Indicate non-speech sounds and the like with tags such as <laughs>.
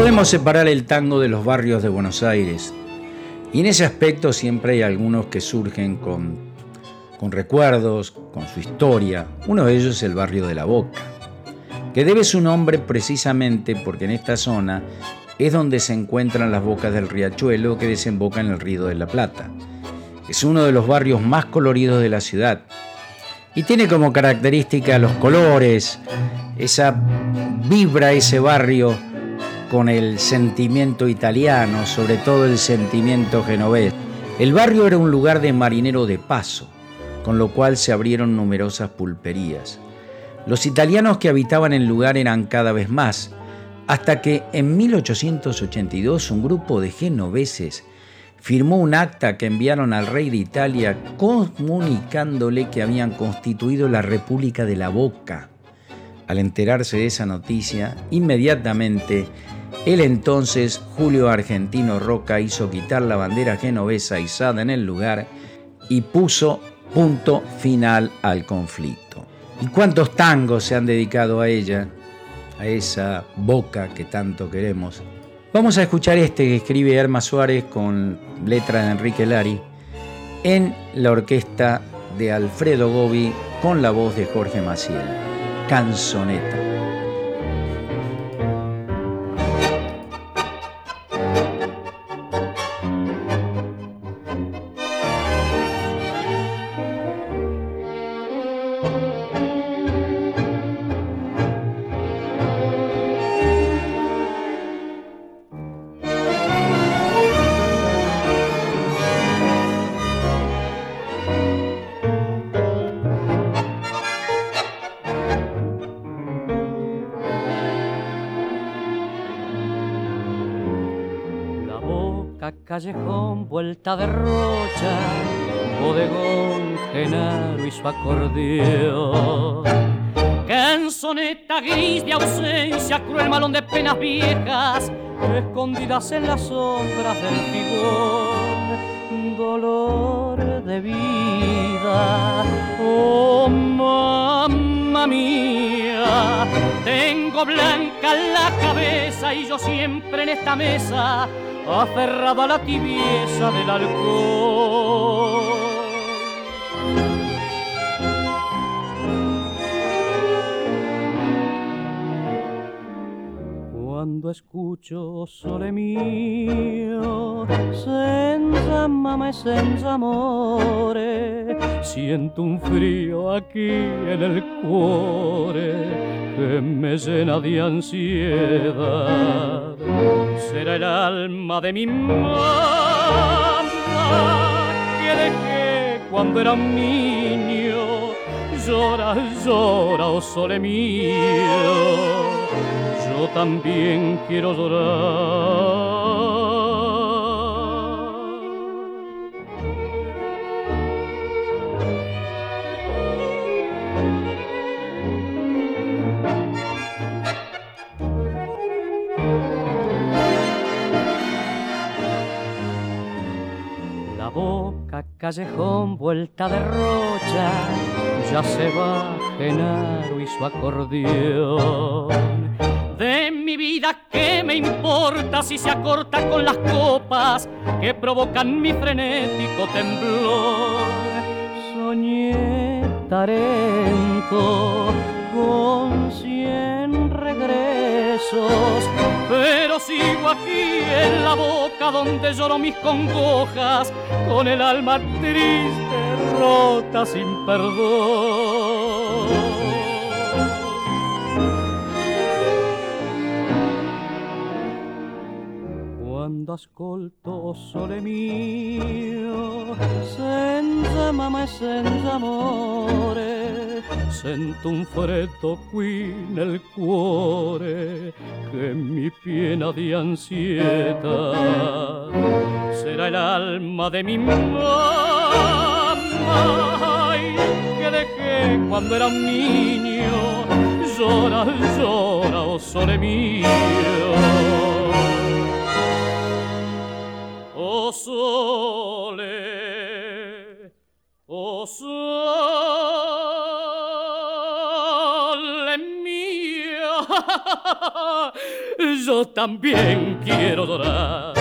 podemos separar el tango de los barrios de Buenos Aires. Y en ese aspecto siempre hay algunos que surgen con, con recuerdos, con su historia. Uno de ellos es el barrio de La Boca, que debe su nombre precisamente porque en esta zona es donde se encuentran las bocas del riachuelo que desemboca en el río de la Plata. Es uno de los barrios más coloridos de la ciudad y tiene como característica los colores, esa vibra ese barrio con el sentimiento italiano, sobre todo el sentimiento genovés. El barrio era un lugar de marinero de paso, con lo cual se abrieron numerosas pulperías. Los italianos que habitaban el lugar eran cada vez más, hasta que en 1882 un grupo de genoveses firmó un acta que enviaron al rey de Italia comunicándole que habían constituido la República de la Boca. Al enterarse de esa noticia, inmediatamente el entonces Julio Argentino Roca hizo quitar la bandera genovesa izada en el lugar y puso punto final al conflicto. ¿Y cuántos tangos se han dedicado a ella? a esa boca que tanto queremos. Vamos a escuchar este que escribe Herma Suárez con letra de Enrique Lari en la orquesta de Alfredo Gobi con la voz de Jorge Maciel. Canzoneta. Callejón, vuelta de rocha, bodegón, genaro y su acordeón. Canzoneta gris de ausencia, cruel malón de penas viejas, escondidas en las sombras del figón. Dolor de vida, oh mamá mía, tengo blanca la cabeza y yo siempre en esta mesa aferrado a la tibieza del alcohol. Cuando escucho sole mío, senza mamma e senza amore, siento un frío aquí en el cuore me llena de ansiedad será el alma de mi mamá que dejé cuando era un niño. Llora, llora, oh sole mío, yo también quiero llorar. Callejón, vuelta de rocha, ya se va Genaro y su acordeón. De mi vida, ¿qué me importa si se acorta con las copas que provocan mi frenético temblor? Soñé Tarento con cien regresos, pero sigo aquí en la donde lloro mis congojas, con el alma triste, rota sin perdón. quando ascolto sole mio, senza mamma senza amore, sento un freddo qui nel cuore che mi piena di ansietà. Será el alma de mi mamá que dejé cuando era niño, llora, llora, oh sole mio. <laughs> Yo también quiero llorar